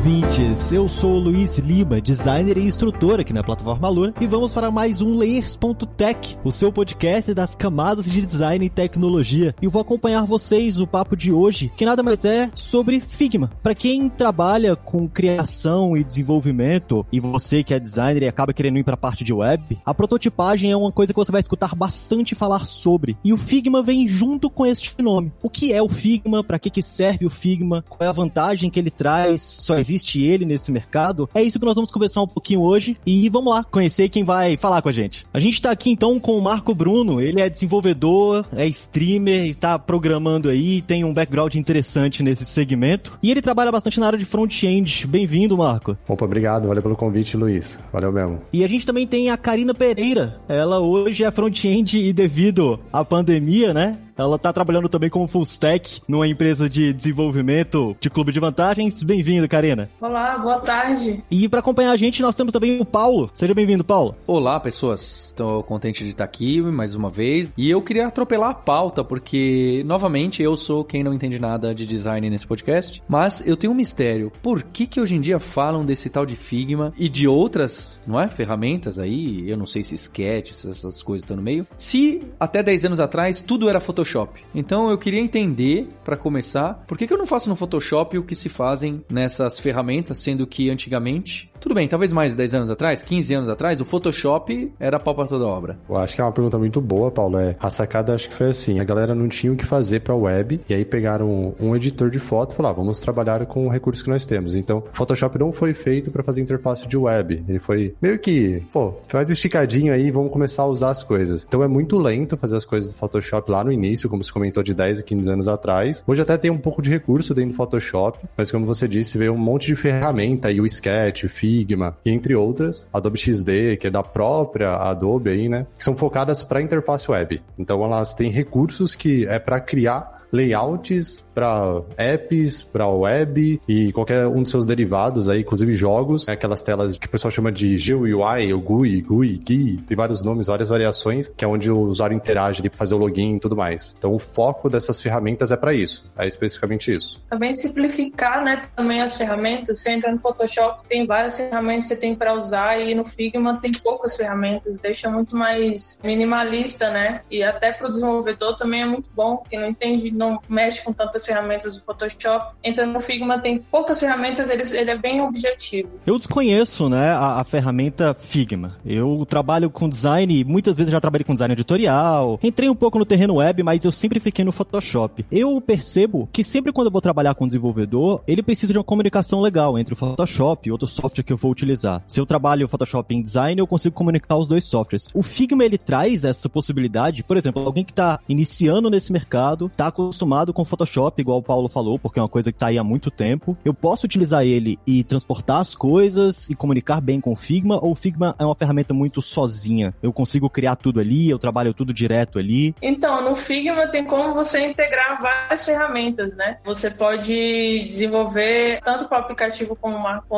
Ouvintes! Eu sou o Luiz Lima, designer e instrutor aqui na plataforma Lura, e vamos para mais um Layers.tech, o seu podcast das camadas de design e tecnologia. E vou acompanhar vocês no papo de hoje, que nada mais é sobre Figma. Para quem trabalha com criação e desenvolvimento, e você que é designer e acaba querendo ir para a parte de web, a prototipagem é uma coisa que você vai escutar bastante falar sobre. E o Figma vem junto com este nome. O que é o Figma? Para que, que serve o Figma? Qual é a vantagem que ele traz? Só ele nesse mercado? É isso que nós vamos conversar um pouquinho hoje e vamos lá conhecer quem vai falar com a gente. A gente tá aqui então com o Marco Bruno, ele é desenvolvedor, é streamer, está programando aí, tem um background interessante nesse segmento e ele trabalha bastante na área de front-end. Bem-vindo, Marco. Opa, obrigado, valeu pelo convite, Luiz. Valeu mesmo. E a gente também tem a Karina Pereira. Ela hoje é front-end e devido à pandemia, né? Ela tá trabalhando também como full stack numa empresa de desenvolvimento de clube de vantagens. Bem-vindo, Karina. Olá, boa tarde. E para acompanhar a gente, nós temos também o Paulo. Seja bem-vindo, Paulo. Olá, pessoas. Estou contente de estar aqui mais uma vez. E eu queria atropelar a pauta, porque, novamente, eu sou quem não entende nada de design nesse podcast. Mas eu tenho um mistério. Por que que hoje em dia falam desse tal de Figma e de outras, não é? Ferramentas aí, eu não sei se sketch, essas coisas estão no meio. Se até 10 anos atrás tudo era Photoshop Photoshop. Então eu queria entender, para começar, por que, que eu não faço no Photoshop o que se fazem nessas ferramentas, sendo que antigamente tudo bem, talvez mais de 10 anos atrás, 15 anos atrás, o Photoshop era pau pra toda obra. Eu acho que é uma pergunta muito boa, Paulo. É, a sacada acho que foi assim: a galera não tinha o que fazer pra web, e aí pegaram um, editor de foto e falaram: ah, vamos trabalhar com o recurso que nós temos. Então, Photoshop não foi feito para fazer interface de web. Ele foi meio que, pô, faz esticadinho aí e vamos começar a usar as coisas. Então é muito lento fazer as coisas do Photoshop lá no início, como se comentou de 10 a 15 anos atrás. Hoje até tem um pouco de recurso dentro do Photoshop, mas como você disse, veio um monte de ferramenta aí, o Sketch, Figma, entre outras, Adobe XD, que é da própria Adobe aí, né? Que são focadas para interface web. Então elas têm recursos que é para criar layouts para apps, para web e qualquer um dos seus derivados aí, inclusive jogos, aquelas telas que o pessoal chama de GUI, ou GUI, GUI, GUI, tem vários nomes, várias variações, que é onde o usuário interage ali para fazer o login e tudo mais. Então o foco dessas ferramentas é para isso, é especificamente isso. Também simplificar, né, também as ferramentas. Você entra no Photoshop, tem várias ferramentas que você tem para usar e no Figma tem poucas ferramentas, deixa muito mais minimalista, né? E até para o desenvolvedor também é muito bom, que não entende, não mexe com tantas ferramentas do Photoshop. Entra no Figma, tem poucas ferramentas, ele, ele é bem objetivo. Eu desconheço, né, a, a, ferramenta Figma. Eu trabalho com design, muitas vezes já trabalhei com design editorial. Entrei um pouco no terreno web, mas eu sempre fiquei no Photoshop. Eu percebo que sempre quando eu vou trabalhar com desenvolvedor, ele precisa de uma comunicação legal entre o Photoshop e outro software que eu vou utilizar. Se eu trabalho Photoshop em design, eu consigo comunicar os dois softwares. O Figma, ele traz essa possibilidade, por exemplo, alguém que está iniciando nesse mercado, está acostumado com Photoshop, igual o Paulo falou, porque é uma coisa que tá aí há muito tempo. Eu posso utilizar ele e transportar as coisas e comunicar bem com o Figma, ou o Figma é uma ferramenta muito sozinha? Eu consigo criar tudo ali, eu trabalho tudo direto ali? Então, no Figma tem como você integrar várias ferramentas, né? Você pode desenvolver tanto para o aplicativo como o Marco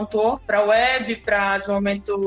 para web, para desenvolvimento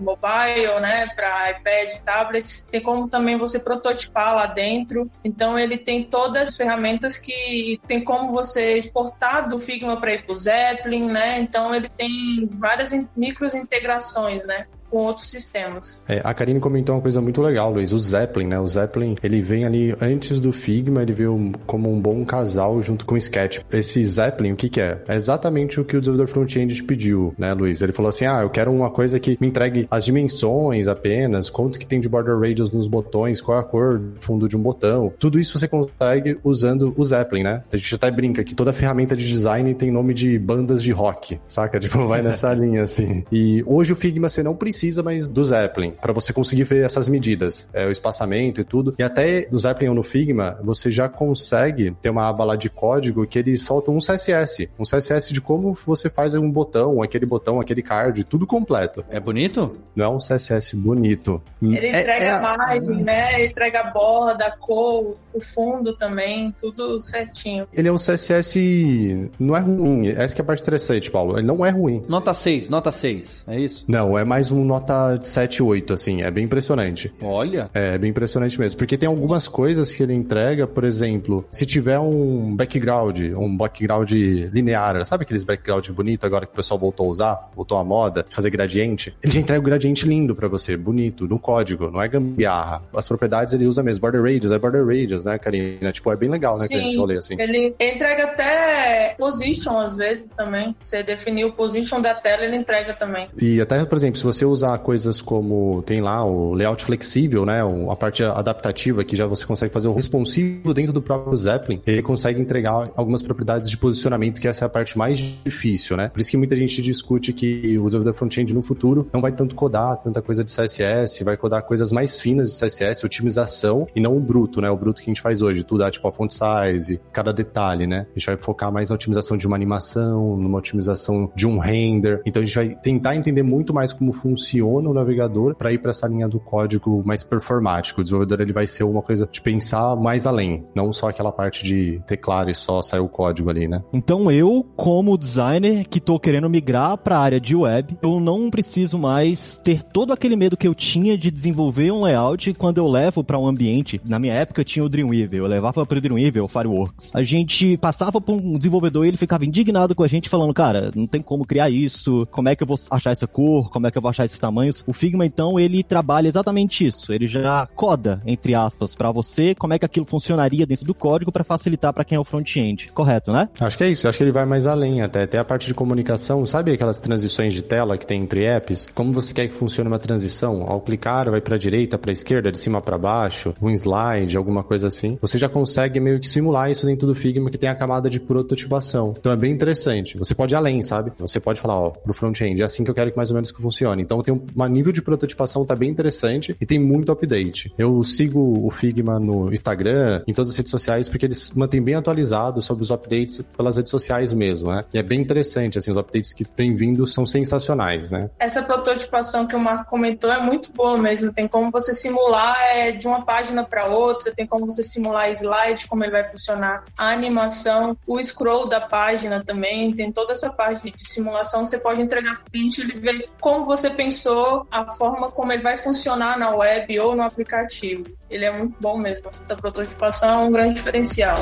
mobile, né? Para iPad, tablets. Tem como também você prototipar lá dentro. Então, ele tem todas as ferramentas que tem como você exportar do Figma para ir para o Zeppelin, né? Então ele tem várias micros integrações, né? Com outros sistemas. É, a Karine comentou uma coisa muito legal, Luiz, o Zeppelin, né? O Zeppelin, ele vem ali antes do Figma, ele veio como um bom casal junto com o Sketch. Esse Zeppelin, o que que é? É exatamente o que o desenvolvedor front-end te pediu, né, Luiz? Ele falou assim, ah, eu quero uma coisa que me entregue as dimensões apenas, quanto que tem de border radius nos botões, qual é a cor do fundo de um botão. Tudo isso você consegue usando o Zeppelin, né? A gente até brinca que toda ferramenta de design tem nome de bandas de rock, saca? Tipo, vai nessa linha, assim. E hoje o Figma você não precisa precisa mais do Zeppelin para você conseguir ver essas medidas, é, o espaçamento e tudo. E até no Zeppelin ou no Figma, você já consegue ter uma aba lá de código que ele solta um CSS, um CSS de como você faz um botão, aquele botão, aquele card, tudo completo. É bonito? Não é um CSS bonito. Ele É- entrega é- a margem, né? Ele entrega a borda, a cor, o fundo também, tudo certinho. Ele é um CSS. Não é ruim. Essa que é a parte interessante, Paulo. Ele não é ruim. Nota 6, nota 6. É isso? Não, é mais um nota 7, 8, assim. É bem impressionante. Olha. É bem impressionante mesmo. Porque tem algumas coisas que ele entrega, por exemplo, se tiver um background, um background linear, sabe aqueles background bonito agora que o pessoal voltou a usar, voltou à moda, fazer gradiente? Ele já entrega o gradiente lindo pra você, bonito, no código, não é gambiarra. As propriedades ele usa mesmo, border radius, é border radius, né, Karina? Tipo, é bem legal, né, Sim. esse rolê assim. Ele entrega até position às vezes também. Você definir o position da tela, ele entrega também. E até, por exemplo, se você usar coisas como tem lá o layout flexível, né, a parte adaptativa que já você consegue fazer o responsivo dentro do próprio Zeppelin, ele consegue entregar algumas propriedades de posicionamento, que essa é a parte mais difícil, né? Por isso que muita gente discute que o desenvolvedor front-end no futuro não vai tanto codar tanta coisa de CSS, vai codar coisas mais finas de CSS, otimização, e não o bruto, né? O bruto que a gente faz hoje, tudo, ah, tipo a font size, cada detalhe, né? A gente vai focar mais na otimização de uma animação, numa otimização de um render. Então a gente vai tentar entender muito mais como funciona o navegador para ir para essa linha do código mais performático. O desenvolvedor ele vai ser uma coisa de pensar mais além, não só aquela parte de teclado e só sair o código ali, né? Então eu, como designer que tô querendo migrar para a área de web, eu não preciso mais ter todo aquele medo que eu tinha de desenvolver um layout quando eu levo para um ambiente. Na minha época tinha o Dreamweaver, eu levava para o Dreamweaver, o Fireworks. A gente passava por um desenvolvedor e ele ficava indignado com a gente falando, cara, não tem como criar isso, como é que eu vou achar essa cor, como é que eu vou achar esses tamanhos. O Figma então, ele trabalha exatamente isso. Ele já coda, entre aspas, para você como é que aquilo funcionaria dentro do código para facilitar para quem é o front-end. Correto, né? Acho que é isso, acho que ele vai mais além até. Até a parte de comunicação, sabe aquelas transições de tela que tem entre apps? Como você quer que funcione uma transição? Ao clicar, vai pra direita, pra esquerda, de cima pra baixo, um slide, alguma coisa assim. Você já consegue meio que simular isso dentro do Figma que tem a camada de prototipação. Então é bem interessante. Você pode ir além, sabe? Você pode falar, ó, pro front-end, é assim que eu quero que mais ou menos que funcione. Então tem um um nível de prototipação tá bem interessante e tem muito update. Eu sigo o Figma no Instagram, em todas as redes sociais, porque eles mantêm bem atualizado sobre os updates pelas redes sociais mesmo, né? E é bem interessante, assim, os updates que têm vindo são sensacionais, né? Essa prototipação que o Marco comentou é muito boa mesmo. Tem como você simular é, de uma página para outra, tem como você simular slide, como ele vai funcionar, a animação, o scroll da página também, tem toda essa parte de simulação. Você pode entregar para o cliente ele ver como você pensou, a forma como ele vai funcionar na web ou no aplicativo. Ele é muito bom mesmo. Essa prototipação é um grande diferencial.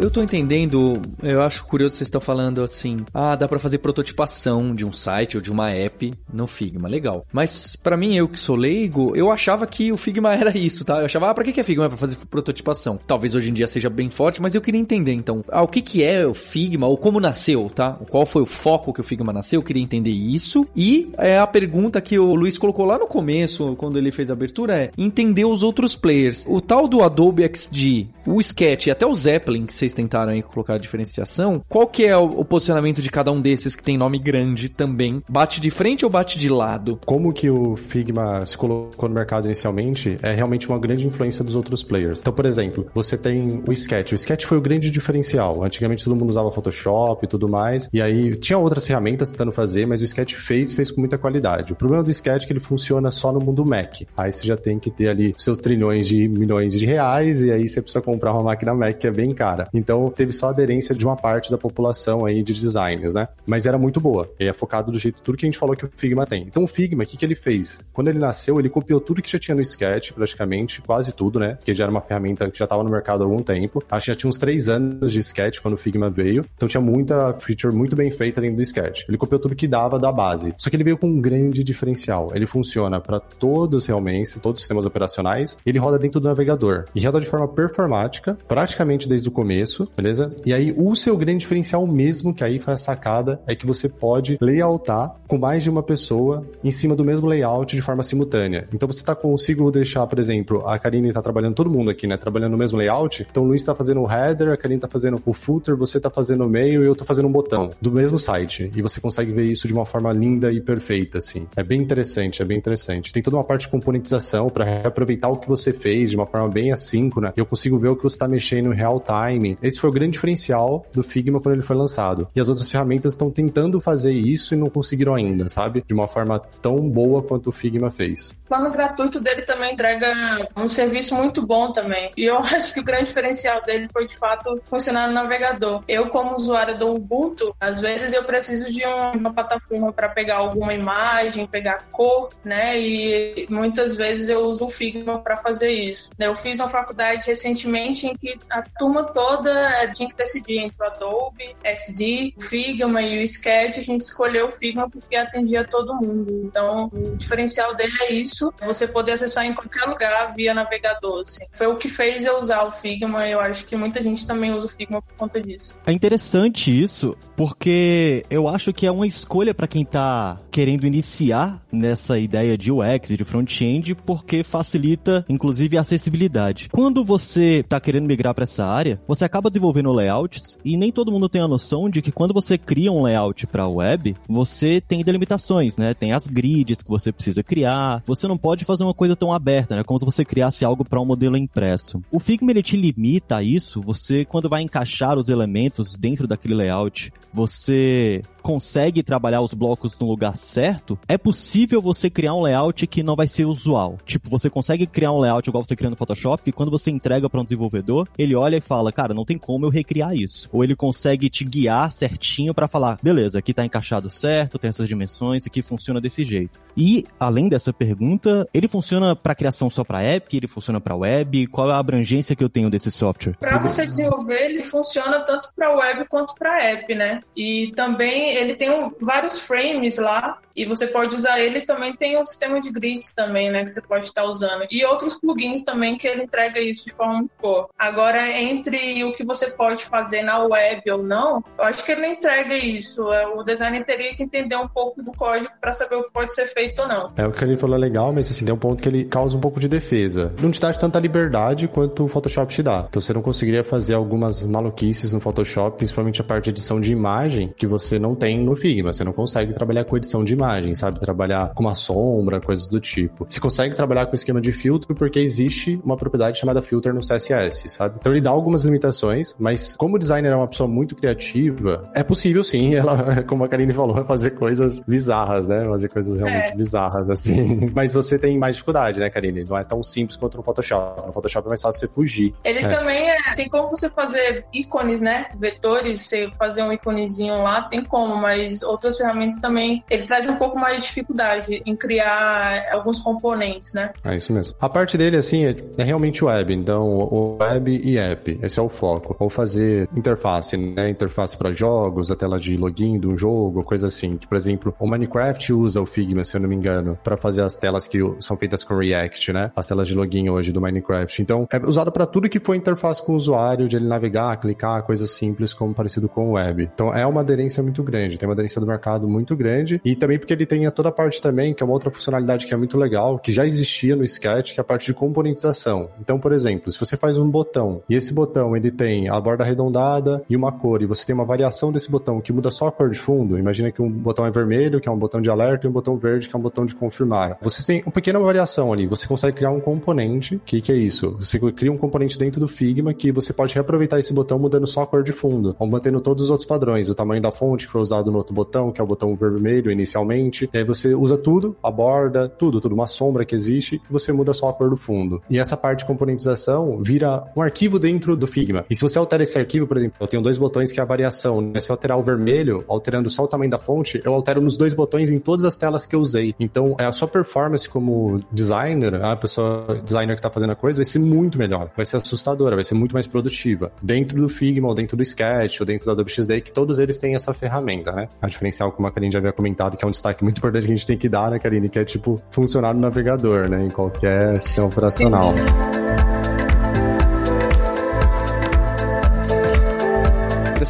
Eu tô entendendo, eu acho curioso vocês estão falando assim, ah, dá pra fazer prototipação de um site ou de uma app no Figma, legal. Mas pra mim, eu que sou leigo, eu achava que o Figma era isso, tá? Eu achava, ah, pra que que é Figma? É pra fazer prototipação. Talvez hoje em dia seja bem forte, mas eu queria entender, então, ah, o que que é o Figma, ou como nasceu, tá? Qual foi o foco que o Figma nasceu? Eu queria entender isso. E é a pergunta que o Luiz colocou lá no começo, quando ele fez a abertura, é entender os outros players. O tal do Adobe XD, o Sketch e até o Zeppelin, que vocês tentaram aí colocar a diferenciação, qual que é o, o posicionamento de cada um desses que tem nome grande também? Bate de frente ou bate de lado? Como que o Figma se colocou no mercado inicialmente é realmente uma grande influência dos outros players. Então, por exemplo, você tem o Sketch. O Sketch foi o grande diferencial. Antigamente todo mundo usava Photoshop e tudo mais, e aí tinha outras ferramentas tentando fazer, mas o Sketch fez, fez com muita qualidade. O problema do Sketch é que ele funciona só no mundo Mac. Aí você já tem que ter ali seus trilhões de milhões de reais, e aí você precisa comprar uma máquina Mac que é bem cara. Então teve só aderência de uma parte da população aí de designers, né? Mas era muito boa. E é focado do jeito tudo que a gente falou que o Figma tem. Então o Figma, o que, que ele fez? Quando ele nasceu, ele copiou tudo que já tinha no Sketch, praticamente, quase tudo, né? Porque já era uma ferramenta que já estava no mercado há algum tempo. Acho que já tinha uns três anos de Sketch quando o Figma veio. Então tinha muita feature muito bem feita dentro do Sketch. Ele copiou tudo que dava da base. Só que ele veio com um grande diferencial. Ele funciona para todos realmente, todos os sistemas operacionais. Ele roda dentro do navegador. E roda de forma performática, praticamente desde o começo. Começo, beleza? E aí o seu grande diferencial mesmo, que aí foi a sacada, é que você pode layoutar com mais de uma pessoa em cima do mesmo layout de forma simultânea. Então você tá consigo deixar, por exemplo, a Karine tá trabalhando todo mundo aqui, né? Trabalhando no mesmo layout. Então o Luiz tá fazendo o header, a Karine tá fazendo o footer, você tá fazendo o meio e eu tô fazendo um botão do mesmo site. E você consegue ver isso de uma forma linda e perfeita, assim. É bem interessante, é bem interessante. Tem toda uma parte de componentização para reaproveitar o que você fez de uma forma bem assíncrona. Eu consigo ver o que você tá mexendo em real time. Esse foi o grande diferencial do Figma quando ele foi lançado. E as outras ferramentas estão tentando fazer isso e não conseguiram ainda, sabe? De uma forma tão boa quanto o Figma fez. O plano gratuito dele também entrega um serviço muito bom também. E eu acho que o grande diferencial dele foi, de fato, funcionar no navegador. Eu, como usuária do Ubuntu, às vezes eu preciso de uma plataforma para pegar alguma imagem, pegar cor, né? E muitas vezes eu uso o Figma para fazer isso. Eu fiz uma faculdade recentemente em que a turma toda tinha que decidir entre o Adobe, XD, o Figma e o Sketch. A gente escolheu o Figma porque atendia todo mundo. Então, o diferencial dele é isso: você poder acessar em qualquer lugar via navegador. Assim. Foi o que fez eu usar o Figma. Eu acho que muita gente também usa o Figma por conta disso. É interessante isso, porque eu acho que é uma escolha para quem tá querendo iniciar nessa ideia de UX e de front-end, porque facilita, inclusive, a acessibilidade. Quando você tá querendo migrar para essa área, você acaba desenvolvendo layouts e nem todo mundo tem a noção de que quando você cria um layout para web, você tem delimitações, né? Tem as grids que você precisa criar. Você não pode fazer uma coisa tão aberta, né? Como se você criasse algo para um modelo impresso. O Figma ele te limita a isso. Você quando vai encaixar os elementos dentro daquele layout, você consegue trabalhar os blocos no lugar certo, é possível você criar um layout que não vai ser usual. Tipo, você consegue criar um layout igual você cria no Photoshop, que quando você entrega para um desenvolvedor, ele olha e fala, cara, não tem como eu recriar isso. Ou ele consegue te guiar certinho para falar, beleza, aqui tá encaixado certo, tem essas dimensões, aqui funciona desse jeito. E, além dessa pergunta, ele funciona para criação só para app, ele funciona para web, qual é a abrangência que eu tenho desse software? Para você desenvolver, ele funciona tanto para web quanto para app, né? E também ele tem um, vários frames lá e você pode usar ele também tem um sistema de grids também, né, que você pode estar usando. E outros plugins também que ele entrega isso de forma boa. Agora, entre o que você pode fazer na web ou não, eu acho que ele entrega isso. É, o designer teria que entender um pouco do código para saber o que pode ser feito ou não. É o que ele falou é legal, mas assim, tem um ponto que ele causa um pouco de defesa. Não te dá tanta liberdade quanto o Photoshop te dá. Então você não conseguiria fazer algumas maluquices no Photoshop, principalmente a parte de edição de imagem, que você não tem no Figma. Você não consegue trabalhar com edição de imagem, sabe? Trabalhar com uma sombra, coisas do tipo. Você consegue trabalhar com esquema de filtro porque existe uma propriedade chamada filter no CSS, sabe? Então ele dá algumas limitações, mas como o designer é uma pessoa muito criativa, é possível sim, ela, como a Karine falou, fazer coisas bizarras, né? Fazer coisas realmente é. bizarras, assim. Mas você tem mais dificuldade, né, Karine? Não é tão simples quanto no Photoshop. No Photoshop é mais fácil você fugir. Ele é. também é, tem como você fazer ícones, né? Vetores, você fazer um íconezinho lá, tem como, mas outras ferramentas também, ele traz um pouco mais de dificuldade em criar alguns componentes, né? É isso mesmo. A parte dele, assim, é, é realmente web. Então, web e app, esse é o foco. Ou fazer interface, né? Interface para jogos, a tela de login de um jogo, coisa assim. Que, por exemplo, o Minecraft usa o Figma, se eu não me engano, para fazer as telas que são feitas com React, né? As telas de login hoje do Minecraft. Então, é usado para tudo que for interface com o usuário, de ele navegar, clicar, coisas simples como parecido com o web. Então, é uma aderência muito grande. Tem uma aderência do mercado muito grande. E também porque ele tem toda a parte também, que é uma outra funcionalidade que é muito legal, que já existia no Sketch, que é a parte de componentização. Então, por exemplo, se você faz um botão e esse botão ele tem a borda arredondada e uma cor, e você tem uma variação desse botão que muda só a cor de fundo, imagina que um botão é vermelho, que é um botão de alerta, e um botão verde, que é um botão de confirmar. Você tem uma pequena variação ali, você consegue criar um componente, que, que é isso? Você cria um componente dentro do Figma que você pode reaproveitar esse botão mudando só a cor de fundo, ou mantendo todos os outros padrões, o tamanho da fonte que usado no outro botão, que é o botão vermelho inicialmente, e aí você usa tudo, a borda, tudo, tudo, uma sombra que existe, você muda só a cor do fundo. E essa parte de componentização vira um arquivo dentro do Figma. E se você altera esse arquivo, por exemplo, eu tenho dois botões que é a variação, né? Se eu alterar o vermelho, alterando só o tamanho da fonte, eu altero nos dois botões em todas as telas que eu usei. Então, é a sua performance como designer, a pessoa designer que tá fazendo a coisa, vai ser muito melhor. Vai ser assustadora, vai ser muito mais produtiva. Dentro do Figma, ou dentro do Sketch, ou dentro do Adobe XD, que todos eles têm essa ferramenta, né? A diferencial, como a Karine já havia comentado, que é um destaque muito importante que a gente tem que dar, né, Karine? Que é, tipo, funcionar no navegador, né? Em qualquer sistema operacional. Sim.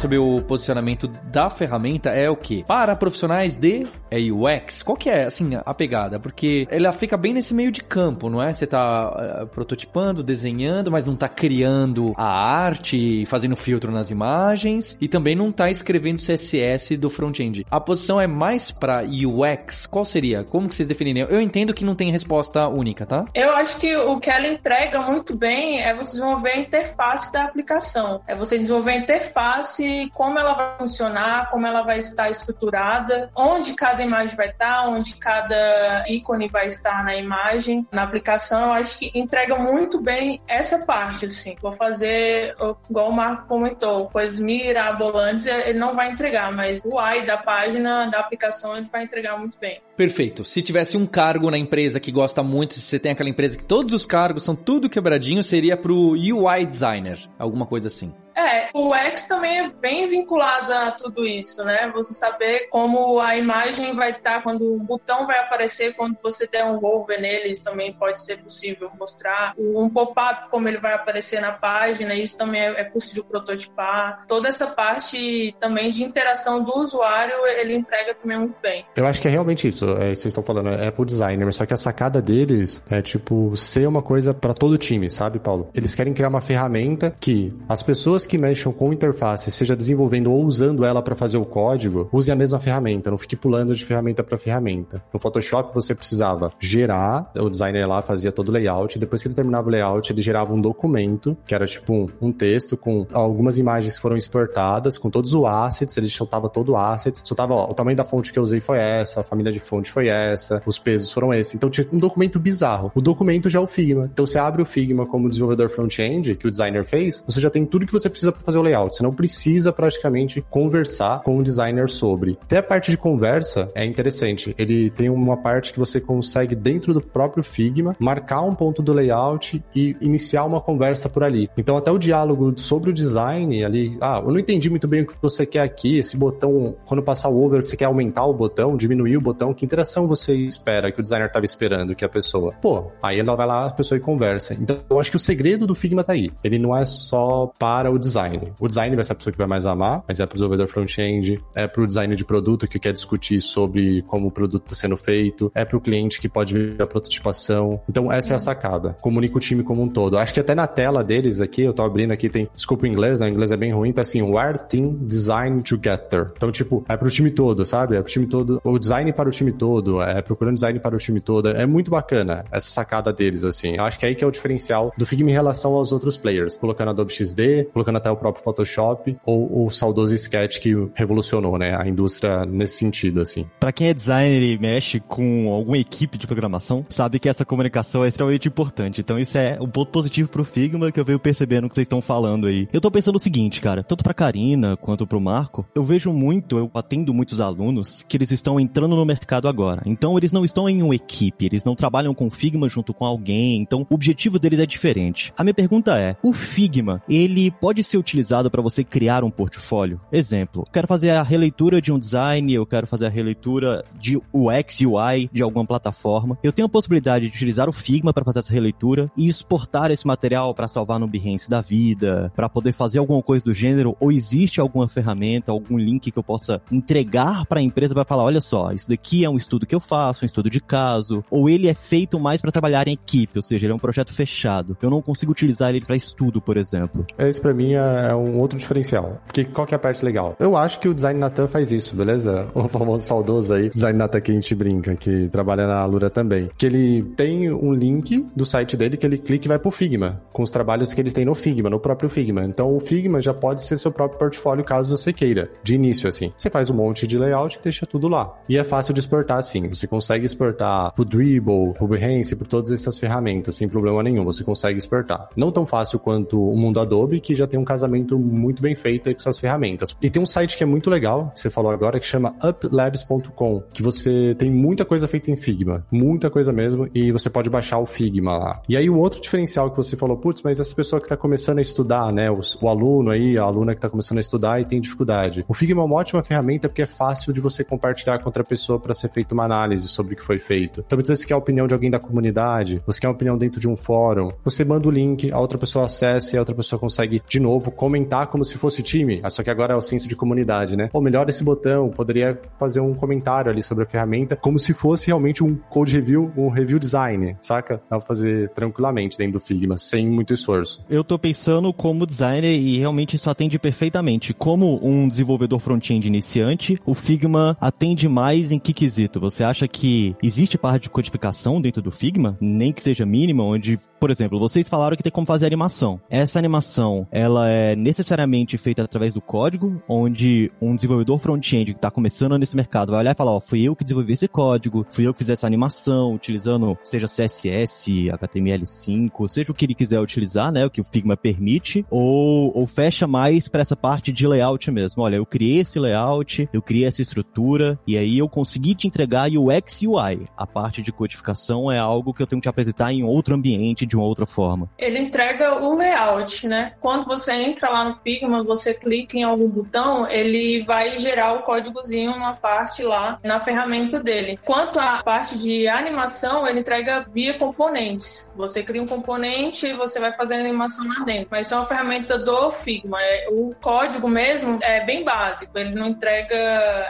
Saber o posicionamento da ferramenta é o que? Para profissionais de UX, qual que é, assim, a pegada? Porque ela fica bem nesse meio de campo, não é? Você tá uh, prototipando, desenhando, mas não tá criando a arte, fazendo filtro nas imagens e também não tá escrevendo CSS do front-end. A posição é mais para UX. Qual seria? Como que vocês definiriam? Eu entendo que não tem resposta única, tá? Eu acho que o que ela entrega muito bem é você desenvolver a interface da aplicação. É você desenvolver a interface, como ela vai funcionar, como ela vai estar estruturada, onde cada imagem vai estar, onde cada ícone vai estar na imagem, na aplicação. Eu acho que entrega muito bem essa parte, assim. Vou fazer, igual o Marco comentou, coisas mirabolantes ele não vai entregar, mas o UI da página, da aplicação, ele vai entregar muito bem. Perfeito. Se tivesse um cargo na empresa que gosta muito, se você tem aquela empresa que todos os cargos são tudo quebradinho, seria pro UI designer, alguma coisa assim. É, o X também é bem vinculado a tudo isso, né? Você saber como a imagem vai estar, tá, quando um botão vai aparecer, quando você der um over neles, também pode ser possível mostrar. Um pop-up, como ele vai aparecer na página, isso também é, é possível prototipar. Toda essa parte também de interação do usuário, ele entrega também muito bem. Eu acho que é realmente isso. É, vocês estão falando, é pro designer, só que a sacada deles é, tipo, ser uma coisa para todo time, sabe, Paulo? Eles querem criar uma ferramenta que as pessoas que mexam com interface, seja desenvolvendo ou usando ela para fazer o código, use a mesma ferramenta, não fique pulando de ferramenta para ferramenta. No Photoshop você precisava gerar, o designer lá fazia todo o layout, depois que ele terminava o layout, ele gerava um documento, que era tipo um, um texto com algumas imagens que foram exportadas, com todos os assets, ele soltava todo o asset, soltava, ó, o tamanho da fonte que eu usei foi essa, a família de fonte foi essa, os pesos foram esses. Então tinha um documento bizarro. O documento já é o Figma. Então você abre o Figma como desenvolvedor front-end, que o designer fez, você já tem tudo que você precisa para fazer o layout. Você não precisa praticamente conversar com o designer sobre. Até a parte de conversa é interessante. Ele tem uma parte que você consegue dentro do próprio Figma marcar um ponto do layout e iniciar uma conversa por ali. Então até o diálogo sobre o design ali, ah, eu não entendi muito bem o que você quer aqui, esse botão, quando passar o over, você quer aumentar o botão, diminuir o botão, que interação você espera que o designer estava esperando que a pessoa? Pô, aí ela vai lá, a pessoa e conversa. Então eu acho que o segredo do Figma tá aí. Ele não é só para o design. O design vai ser a pessoa que vai mais amar, mas é pro desenvolvedor front-end, é pro design de produto que quer discutir sobre como o produto está sendo feito, é pro cliente que pode ver a prototipação. Então, essa é a sacada. Comunica o time como um todo. Acho que até na tela deles aqui, eu tô abrindo aqui, tem, desculpa o inglês, né? O inglês é bem ruim, tá assim, Where Team Design Together. Então, tipo, é pro time todo, sabe? É pro time todo, o design para o time todo, é procurando design para o time todo. É muito bacana essa sacada deles, assim. Eu acho que é aí que é o diferencial do Figma em relação aos outros players. Colocando Adobe XD, colocando até o próprio Photoshop ou o saudoso Sketch que revolucionou, né, a indústria nesse sentido, assim. Para quem é designer e mexe com alguma equipe de programação, sabe que essa comunicação é extremamente importante. Então isso é um ponto positivo pro Figma que eu venho percebendo que vocês estão falando aí. Eu tô pensando o seguinte, cara, tanto pra Karina quanto pro Marco, eu vejo muito, eu atendo muitos alunos que eles estão entrando no mercado agora. Então eles não estão em uma equipe, eles não trabalham com Figma junto com alguém, então o objetivo deles é diferente. A minha pergunta é, o Figma, ele pode ser utilizado para você criar um portfólio. Exemplo, quero fazer a releitura de um design, eu quero fazer a releitura de UX, UI de alguma plataforma. Eu tenho a possibilidade de utilizar o Figma para fazer essa releitura e exportar esse material para salvar no Behance da vida, para poder fazer alguma coisa do gênero, ou existe alguma ferramenta, algum link que eu possa entregar para a empresa para falar, olha só, isso daqui é um estudo que eu faço, um estudo de caso, ou ele é feito mais para trabalhar em equipe, ou seja, ele é um projeto fechado. Eu não consigo utilizar ele para estudo, por exemplo. É, isso para mim é um outro diferencial. Porque qual que é a parte legal? Eu acho que o Design Natan faz isso, beleza? O famoso saudoso aí, Design Natan que a gente brinca, que trabalha na Alura também. Que ele tem um link do site dele que ele clica e vai pro Figma, com os trabalhos que ele tem no Figma, no próprio Figma. Então o Figma já pode ser seu próprio portfólio caso você queira, de início assim. Você faz um monte de layout e deixa tudo lá. E é fácil de exportar assim. Você consegue exportar pro Dribble, pro Behance, por todas essas ferramentas sem problema nenhum. Você consegue exportar. Não tão fácil quanto o mundo Adobe, que já tem um casamento muito bem feito aí com essas ferramentas. E tem um site que é muito legal, que você falou agora, que chama uplabs.com, que você tem muita coisa feita em Figma, muita coisa mesmo, e você pode baixar o Figma lá. E aí o outro diferencial que você falou, putz, mas essa pessoa que está começando a estudar, né, o, o, aluno aí, a aluna que está começando a estudar e tem dificuldade. O Figma é uma ótima ferramenta porque é fácil de você compartilhar com outra pessoa para ser feita uma análise sobre o que foi feito. Então, se você quer a opinião de alguém da comunidade, você quer a opinião dentro de um fórum, você manda o link, a outra pessoa acessa e a outra pessoa consegue, de novo, comentar como se fosse time, só que agora é o senso de comunidade, né? Ou melhor esse botão, poderia fazer um comentário ali sobre a ferramenta, como se fosse realmente um code review, um review design, saca? Dá pra fazer tranquilamente dentro do Figma, sem muito esforço. Eu tô pensando como designer e realmente isso atende perfeitamente. Como um desenvolvedor front-end iniciante, o Figma atende mais em que quesito? Você acha que existe parte de codificação dentro do Figma, nem que seja mínima, onde por exemplo, vocês falaram que tem como fazer animação. Essa animação, ela é necessariamente feita através do código, onde um desenvolvedor front-end que está começando nesse mercado vai olhar e falar, ó, fui eu que desenvolvi esse código, fui eu que fiz essa animação, utilizando, seja CSS, HTML5, seja o que ele quiser utilizar, né, o que o Figma permite, ou, ou fecha mais para essa parte de layout mesmo. Olha, eu criei esse layout, eu criei essa estrutura, e aí eu consegui te entregar UX e UI. A parte de codificação é algo que eu tenho que te apresentar em outro ambiente, de uma outra forma? Ele entrega o layout, né? Quando você entra lá no Figma, você clica em algum botão, ele vai gerar o códigozinho numa parte lá na ferramenta dele. Quanto à parte de animação, ele entrega via componentes. Você cria um componente e você vai fazer a animação lá dentro. Mas isso é uma ferramenta do Figma. É, o código mesmo é bem básico. Ele não entrega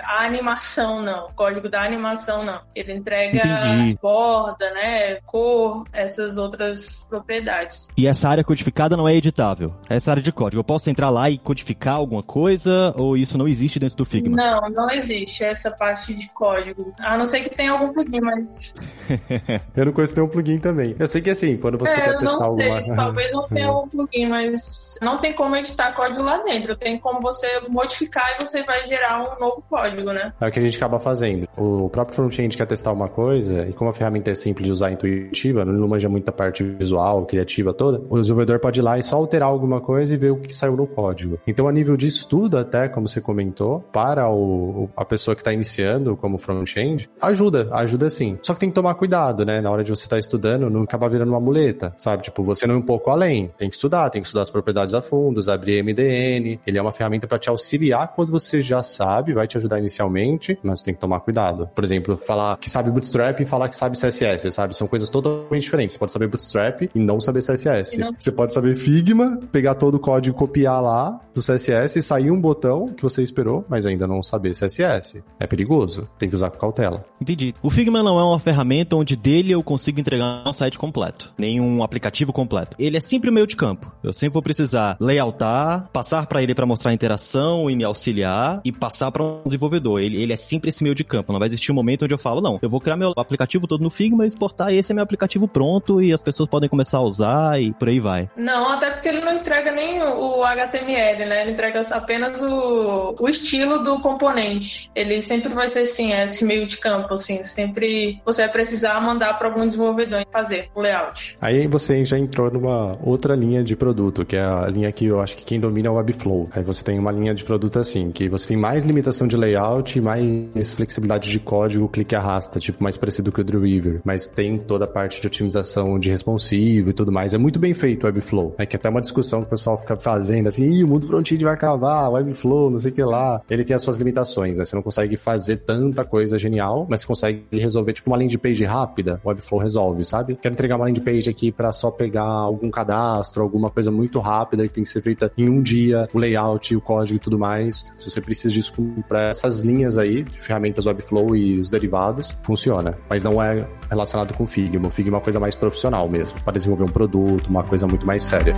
a animação, não. O código da animação, não. Ele entrega Entendi. borda, né? Cor, essas outras propriedades. E essa área codificada não é editável? Essa área de código, eu posso entrar lá e codificar alguma coisa ou isso não existe dentro do Figma? Não, não existe essa parte de código. A não ser que tenha algum plugin, mas... eu não conheço nenhum plugin também. Eu sei que assim, quando você é, quer testar não alguma... Sei, talvez não tenha algum plugin, mas não tem como editar código lá dentro. Tem como você modificar e você vai gerar um novo código, né? É o que a gente acaba fazendo. O próprio front-end quer testar uma coisa e como a ferramenta é simples de usar, intuitiva, não manja muita parte visual, criativa toda, o desenvolvedor pode ir lá e só alterar alguma coisa e ver o que saiu no código. Então, a nível de estudo, até como você comentou, para o, a pessoa que está iniciando como front-end, ajuda, ajuda sim. Só que tem que tomar cuidado, né? Na hora de você estar tá estudando, não acabar virando uma muleta, sabe? Tipo, você não é um pouco além. Tem que estudar, tem que estudar as propriedades a fundo, abrir MDN. Ele é uma ferramenta para te auxiliar quando você já sabe, vai te ajudar inicialmente, mas tem que tomar cuidado. Por exemplo, falar que sabe Bootstrap e falar que sabe CSS, sabe? São coisas totalmente diferentes. Você pode saber Bootstrap e não saber CSS. Não... Você pode saber Figma, pegar todo o código, copiar lá do CSS e sair um botão que você esperou, mas ainda não saber CSS. É perigoso. Tem que usar com cautela. Entendi. O Figma não é uma ferramenta onde dele eu consigo entregar um site completo, nem um aplicativo completo. Ele é sempre o meio de campo. Eu sempre vou precisar layoutar, passar para ele para mostrar a interação e me auxiliar e passar para um desenvolvedor. Ele, ele é sempre esse meio de campo. Não vai existir um momento onde eu falo, não, eu vou criar meu aplicativo todo no Figma e exportar esse é meu aplicativo pronto e as pessoas podem começar a usar e por aí vai. Não, até porque ele não entrega nem o HTML, né? Ele entrega apenas o, o estilo do componente. Ele sempre vai ser assim, esse meio de campo, assim. Sempre você vai precisar mandar para algum desenvolvedor fazer o layout. Aí você já entrou numa outra linha de produto, que é a linha que eu acho que quem domina é o Webflow. Aí você tem uma linha de produto assim, que você tem mais limitação de layout e mais flexibilidade de código, clique e arrasta, tipo mais parecido que o Dreamweaver. Mas tem toda a parte de otimização de responsive, e tudo mais. É muito bem feito o Webflow. É que até uma discussão que o pessoal fica fazendo assim, Ih, o mundo front-end vai acabar, Webflow, não sei o que lá. Ele tem as suas limitações, né? Você não consegue fazer tanta coisa genial, mas você consegue resolver tipo uma landing page rápida, Webflow resolve, sabe? Quero entregar uma landing page aqui para só pegar algum cadastro, alguma coisa muito rápida que tem que ser feita em um dia, o layout, o código e tudo mais. Se você precisa disso para essas linhas aí de ferramentas Webflow e os derivados, funciona. Mas não é relacionado com Figma. Figma é uma coisa mais profissional mesmo, para desenvolver um produto, uma coisa muito mais séria.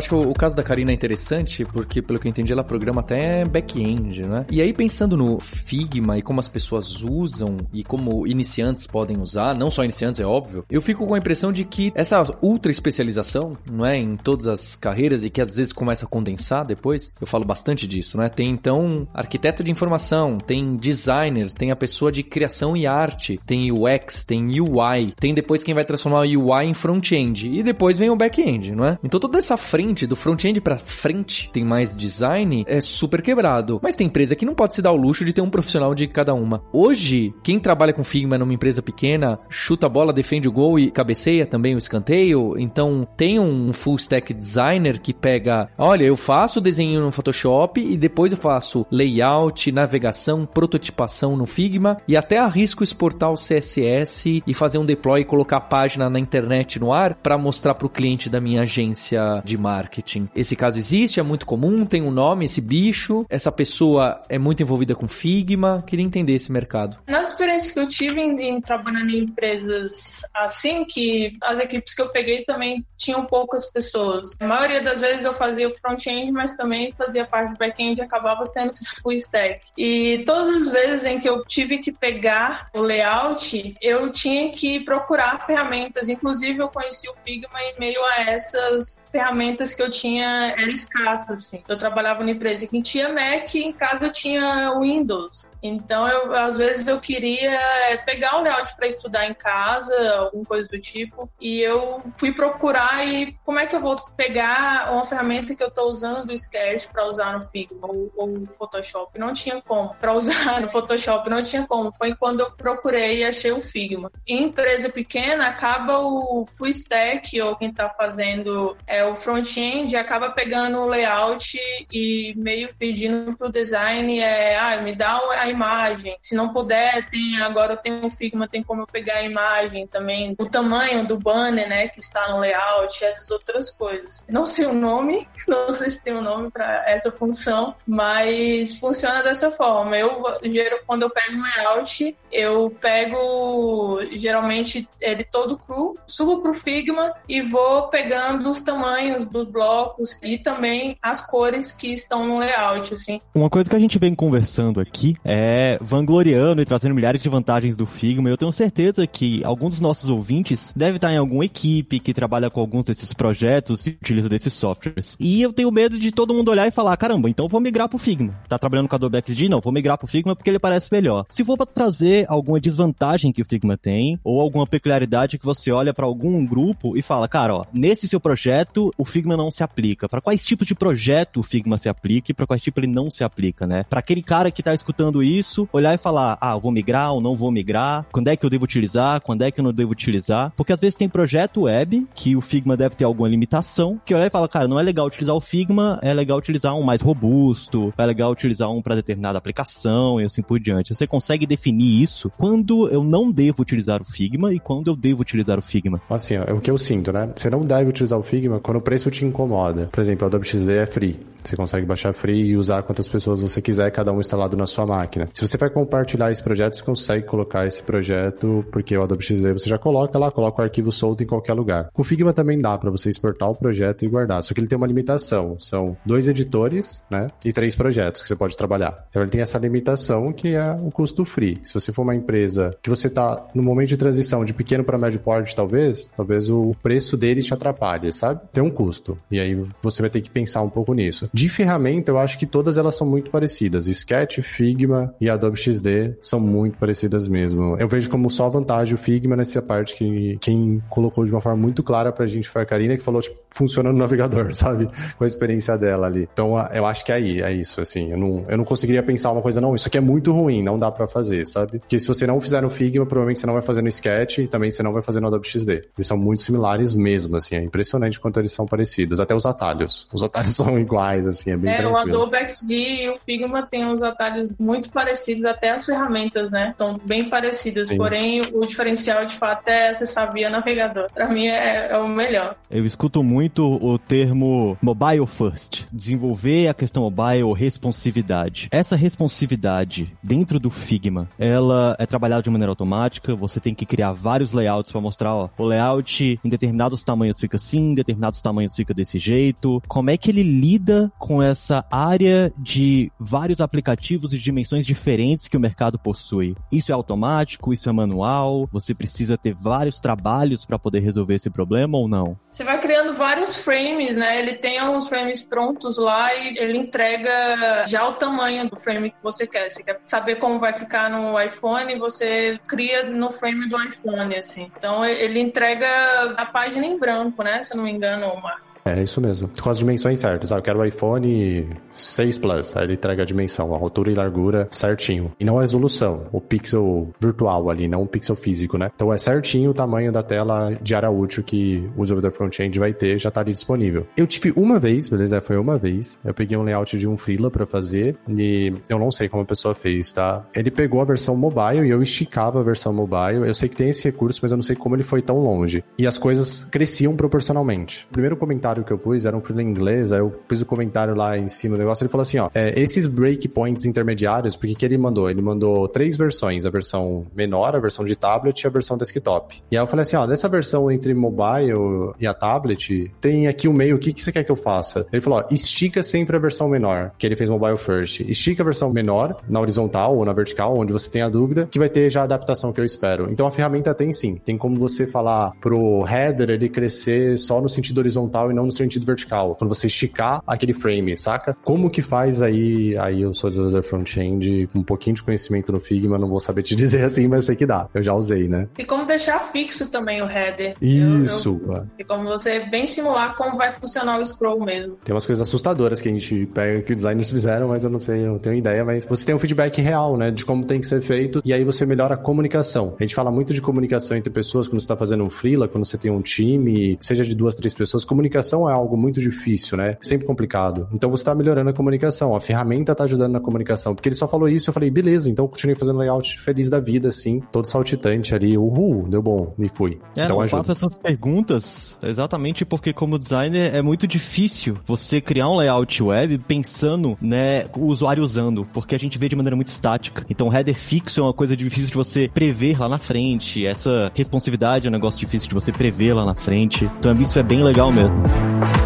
Acho que o, o, caso da Karina é interessante porque, pelo que eu entendi, ela programa até back-end, né? E aí, pensando no Figma e como as pessoas usam e como iniciantes podem usar, não só iniciantes, é óbvio, eu fico com a impressão de que essa ultra especialização, não é? Em todas as carreiras e que às vezes começa a condensar depois, eu falo bastante disso, né? Tem então arquiteto de informação, tem designer, tem a pessoa de criação e arte, tem UX, tem UI, tem depois quem vai transformar o UI em front-end e depois vem o back-end, não é? Então toda essa frente frente, do front-end pra frente, tem mais design, é super quebrado. Mas tem empresa que não pode se dar o luxo de ter um profissional de cada uma. Hoje, quem trabalha com Figma numa empresa pequena, chuta a bola, defende o gol e cabeceia também o escanteio. Então, tem um full stack designer que pega, olha, eu faço o desenho no Photoshop e depois eu faço layout, navegação, prototipação no Figma e até arrisco exportar o CSS e fazer um deploy e colocar a página na internet no ar para mostrar para o cliente da minha agência de marketing. Esse caso existe, é muito comum, tem um nome, esse bicho, essa pessoa é muito envolvida com Figma, queria entender esse mercado. Nas experiências que eu tive em, em trabalhando em empresas assim, que as equipes que eu peguei também tinham poucas pessoas. A maioria das vezes eu fazia o front-end, mas também fazia parte do back-end e acabava sendo full stack. E todas as vezes em que eu tive que pegar o layout, eu tinha que procurar ferramentas. Inclusive, eu conheci o Figma em meio a essas ferramentas que eu tinha, era escassa, assim. Eu trabalhava numa empresa que tinha Mac e em casa eu tinha Windows. Então, eu, às vezes eu queria é, pegar o layout para estudar em casa, alguma coisa do tipo, e eu fui procurar e como é que eu vou pegar uma ferramenta que eu estou usando do Sketch para usar no Figma ou, ou Photoshop? Não tinha como. Para usar no Photoshop não tinha como. Foi quando eu procurei e achei o Figma. Em empresa pequena, acaba o full stack ou quem está fazendo é, o front-end acaba pegando o layout e meio pedindo pro design é, ah, me dá a imagem. Se não puder, tem agora eu tenho o Figma, tem como eu pegar a imagem também, o tamanho do banner, né, que está no layout, essas outras coisas. Não sei o nome, não sei se tem um nome para essa função, mas funciona dessa forma. Eu quando eu pego um layout, eu pego geralmente ele todo cru, subo pro Figma e vou pegando os tamanhos dos blocos e também as cores que estão no layout, assim. Uma coisa que a gente vem conversando aqui é vangloriando e trazendo milhares de vantagens do Figma. Eu tenho certeza que alguns dos nossos ouvintes devem estar em alguma equipe que trabalha com alguns desses projetos e utiliza desses softwares. E eu tenho medo de todo mundo olhar e falar, caramba, então vou migrar pro Figma. Tá trabalhando com Adobe XD? Não, vou migrar pro Figma porque ele parece melhor. Se for para trazer alguma desvantagem que o Figma tem, ou alguma peculiaridade que você olha para algum grupo e fala, cara, ó, nesse seu projeto o Figma não se aplica. Para quais tipos de projeto o Figma se aplica e para quais tipos ele não se aplica, né? Para aquele cara que tá escutando isso, olhar e falar, ah, vou migrar ou não vou migrar, quando é que eu devo utilizar, quando é que eu não devo utilizar, porque às vezes tem projeto web que o Figma deve ter alguma limitação, que olha e fala, cara, não é legal utilizar o Figma, é legal utilizar um mais robusto, é legal utilizar um para determinada aplicação e assim por diante. Você consegue definir isso quando eu não devo utilizar o Figma e quando eu devo utilizar o Figma? Assim, é o que eu sinto, né? Você não deve utilizar o Figma quando o preço te incomoda. Por exemplo, o Adobe XD é free. Você consegue baixar free e usar quantas pessoas você quiser, cada um instalado na sua máquina. Se você vai compartilhar esse projeto, você consegue colocar esse projeto, porque o Adobe XD você já coloca lá, coloca o arquivo solto em qualquer lugar. Com o Figma também dá para você exportar o projeto e guardar, só que ele tem uma limitação. São dois editores, né? E três projetos que você pode trabalhar. Então ele tem essa limitação que é o custo free. Se você for uma empresa que você está no momento de transição de pequeno para médio porte, talvez, talvez o preço dele te atrapalhe, sabe? Tem um custo. E aí você vai ter que pensar um pouco nisso. De ferramenta, eu acho que todas elas são muito parecidas. Sketch, Figma e Adobe XD são muito parecidas mesmo. Eu vejo como só vantagem o Figma nessa parte que quem colocou de uma forma muito clara pra gente foi a Karina, que falou, tipo, funciona no navegador, sabe? Com a experiência dela ali. Então, eu acho que é aí, é isso, assim. Eu não, eu não conseguiria pensar uma coisa, não, isso aqui é muito ruim, não dá para fazer, sabe? Porque se você não fizer no Figma, provavelmente você não vai fazer no Sketch e também você não vai fazer no Adobe XD. Eles são muito similares mesmo, assim. É impressionante quanto eles são parecidos. Até os atalhos. Os atalhos são iguais, assim, é bem é, tranquilo. o Adobe XD e o Figma tem uns atalhos muito parecidos, até as ferramentas, né? São bem parecidas, Sim. porém o diferencial de fato é acessar via navegador. Para mim é, é, o melhor. Eu escuto muito o termo mobile first, desenvolver a questão mobile, responsividade. Essa responsividade dentro do Figma, ela é trabalhada de maneira automática, você tem que criar vários layouts para mostrar, ó, o layout em determinados tamanhos fica assim, em determinados tamanhos fica desse jeito. Como é que ele lida com essa área de vários aplicativos e dimensões diferentes que o mercado possui? Isso é automático? Isso é manual? Você precisa ter vários trabalhos para poder resolver esse problema ou não? Você vai criando vários frames, né? Ele tem alguns frames prontos lá e ele entrega já o tamanho do frame que você quer. Você quer saber como vai ficar no iPhone, você cria no frame do iPhone, assim. Então ele entrega a página em branco, né? Se eu não me engano, Marco. É isso mesmo. Com as dimensões certas. Ah, eu quero o iPhone 6 Plus. Aí ele entrega a dimensão, a altura e largura certinho. E não a resolução, o pixel virtual ali, não o pixel físico, né? Então é certinho o tamanho da tela de área útil que o desenvolvedor front-end vai ter, já tá ali disponível. Eu tive uma vez, beleza? Foi uma vez. Eu peguei um layout de um freela para fazer e eu não sei como a pessoa fez, tá? Ele pegou a versão mobile e eu esticava a versão mobile. Eu sei que tem esse recurso, mas eu não sei como ele foi tão longe. E as coisas cresciam proporcionalmente. O primeiro comentário que eu pus era um freela inglês, aí eu pus o comentário lá em cima do negócio, ele falou assim, ó, é, esses breakpoints intermediários, porque que ele mandou? Ele mandou três versões, a versão menor, a versão de tablet e a versão desktop. E aí eu falei assim, ó, nessa versão entre mobile e a tablet, tem aqui o meio, o que, que você quer que eu faça? Ele falou, ó, estica sempre a versão menor, que ele fez mobile first. Estica a versão menor, na horizontal ou na vertical, onde você tem a dúvida, que vai ter já a adaptação que eu espero. Então a ferramenta tem sim, tem como você falar pro header ele crescer só no sentido horizontal e não no sentido vertical. Quando você esticar aquele frame, saca? Como que faz aí, aí eu sou desenvolvedor front-end com um pouquinho de conhecimento no Figma, não vou saber te dizer assim, mas sei que dá. Eu já usei, né? E como deixar fixo também o header. Isso. Eu, eu, e como você bem simular como vai funcionar o scroll mesmo. Tem umas coisas assustadoras que a gente pega que os designers fizeram, mas eu não sei, eu não tenho ideia, mas você tem um feedback real, né, de como tem que ser feito e aí você melhora a comunicação. A gente fala muito de comunicação entre pessoas quando você está fazendo um freela, quando você tem um time, seja de duas, três pessoas. Comunicação é algo muito difícil, né? Sempre complicado. Então você está melhorando a comunicação. A ferramenta está ajudando na comunicação. Porque ele só falou isso, eu falei, beleza, então eu continuei fazendo layout feliz da vida, assim, todo saltitante ali, uhul, deu bom, e fui. É, então eu ajuda. faço essas perguntas exatamente porque como designer é muito difícil você criar um layout web pensando, né, o usuário usando, porque a gente vê de maneira muito estática. Então o header fixo é uma coisa difícil de você prever lá na frente, essa responsividade é um negócio difícil de você prever lá na frente. Então isso é bem legal mesmo. Bye.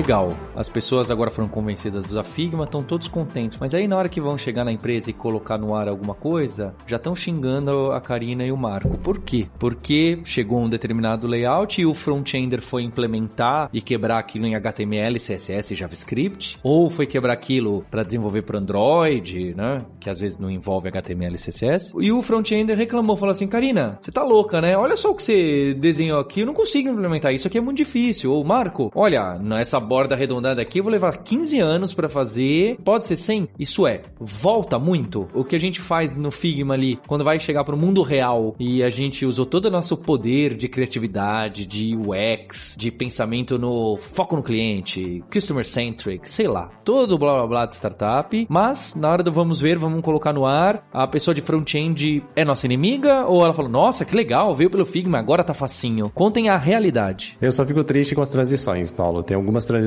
Legal. As pessoas agora foram convencidas do Figma, estão todos contentes. Mas aí na hora que vão chegar na empresa e colocar no ar alguma coisa, já estão xingando a Karina e o Marco. Por quê? Porque chegou um determinado layout e o front-ender foi implementar e quebrar aquilo em HTML, CSS e JavaScript, ou foi quebrar aquilo para desenvolver para Android, né? Que às vezes não envolve HTML e CSS. E o front-ender reclamou, falou assim: "Karina, você tá louca, né? Olha só o que você desenhou aqui, eu não consigo implementar isso aqui é muito difícil". Ou Marco, olha, nessa borda arredondada aqui eu vou levar 15 anos para fazer. Pode ser 100? Isso é, volta muito. O que a gente faz no Figma ali, quando vai chegar pro mundo real e a gente usou todo o nosso poder de criatividade, de UX, de pensamento no foco no cliente, customer centric, sei lá, todo blá blá blá de startup, mas na hora do vamos ver, vamos colocar no ar, a pessoa de front-end é nossa inimiga ou ela fala, nossa, que legal, veio pelo Figma, agora tá facinho. Contem a realidade. Eu só fico triste com as transições, Paulo. Tem algumas transições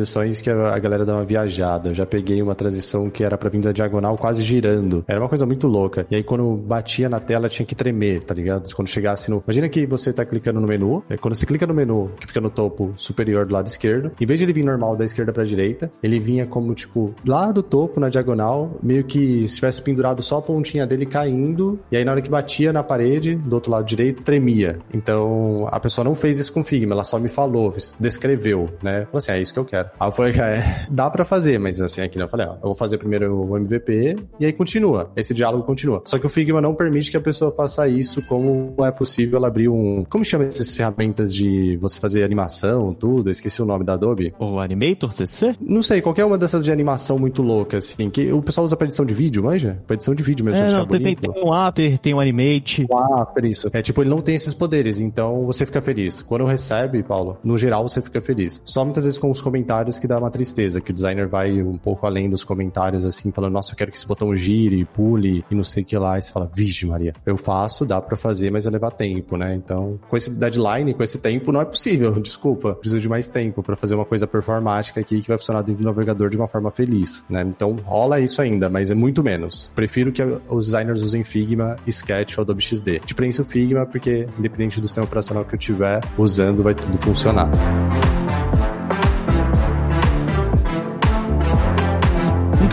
que a galera dá uma viajada. Eu já peguei uma transição que era pra vir da diagonal quase girando. Era uma coisa muito louca. E aí quando batia na tela tinha que tremer, tá ligado? Quando chegasse no. Imagina que você tá clicando no menu. É quando você clica no menu, que fica no topo superior do lado esquerdo, em vez de ele vir normal da esquerda pra direita, ele vinha como, tipo, lá do topo, na diagonal, meio que se tivesse pendurado só a pontinha dele caindo. E aí na hora que batia na parede, do outro lado direito, tremia. Então a pessoa não fez isso com Figma, ela só me falou, descreveu, né? Falou assim, é isso que eu quero. Aí eu falei, é, dá pra fazer, mas assim, aqui eu falei, ó, eu vou fazer primeiro o MVP e aí continua. Esse diálogo continua. Só que o Figma não permite que a pessoa faça isso como é possível ela abrir um. Como chama essas ferramentas de você fazer animação, tudo? Eu esqueci o nome da Adobe. O Animator CC? Não sei, qualquer uma dessas de animação muito louca, assim, que o pessoal usa pra edição de vídeo, manja? Pra edição de vídeo mesmo. É, não, tem, tem, um Apper, tem um Animate. O After, isso. É tipo, ele não tem esses poderes, então você fica feliz. Quando recebe, Paulo, no geral você fica feliz. Só muitas vezes com os comentários que dá uma tristeza, que o designer vai um pouco além dos comentários, assim, falando, nossa, eu quero que esse botão gire, pule e não sei o que lá. E você fala, vixe, Maria, eu faço, dá pra fazer, mas vai levar tempo, né? Então, com esse deadline, com esse tempo, não é possível, desculpa. Preciso de mais tempo pra fazer uma coisa performática aqui que vai funcionar dentro do navegador de uma forma feliz, né? Então, rola isso ainda, mas é muito menos. Prefiro que os designers usem Figma, Sketch ou Adobe XD. Preferência o Figma, porque independente do sistema operacional que eu tiver usando, vai tudo funcionar.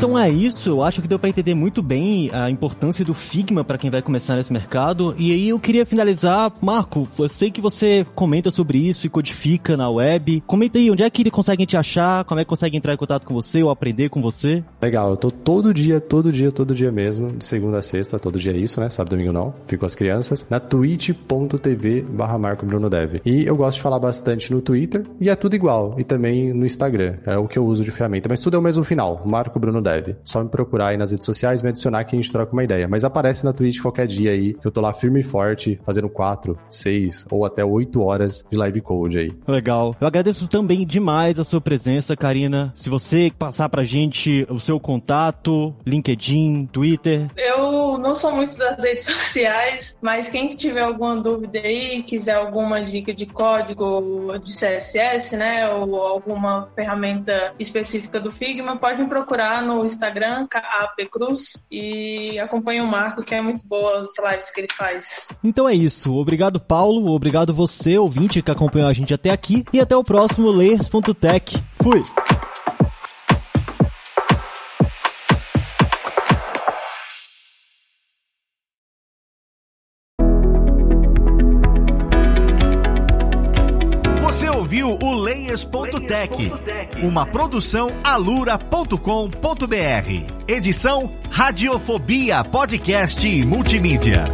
Então é isso, eu acho que deu para entender muito bem a importância do Figma para quem vai começar nesse mercado. E aí eu queria finalizar, Marco, eu sei que você comenta sobre isso e codifica na web. Comenta aí, onde é que ele consegue te achar? Como é que consegue entrar em contato com você ou aprender com você? Legal, eu tô todo dia, todo dia, todo dia mesmo, de segunda a sexta, todo dia é isso, né? Sábado domingo não, fico com as crianças, na twitch.tv barra Marco Bruno Dev. E eu gosto de falar bastante no Twitter e é tudo igual. E também no Instagram, é o que eu uso de ferramenta. Mas tudo é o mesmo final, Marco Bruno Dev. Só me procurar aí nas redes sociais, me adicionar que a gente troca uma ideia. Mas aparece na Twitch qualquer dia aí, que eu tô lá firme e forte, fazendo 4, 6 ou até 8 horas de live code aí. Legal. Eu agradeço também demais a sua presença, Karina. Se você passar pra gente o seu contato, LinkedIn, Twitter. Eu não sou muito das redes sociais, mas quem tiver alguma dúvida aí, quiser alguma dica de código de CSS, né, ou alguma ferramenta específica do Figma, pode me procurar no Instagram, Cruz, e acompanhe o Marco, que é muito boa as lives que ele faz. Então é isso. Obrigado, Paulo. Obrigado você, ouvinte, que acompanhou a gente até aqui. E até o próximo Layers.tech. Fui! O Layers.tech, uma produção alura.com.br. Edição Radiofobia Podcast e Multimídia.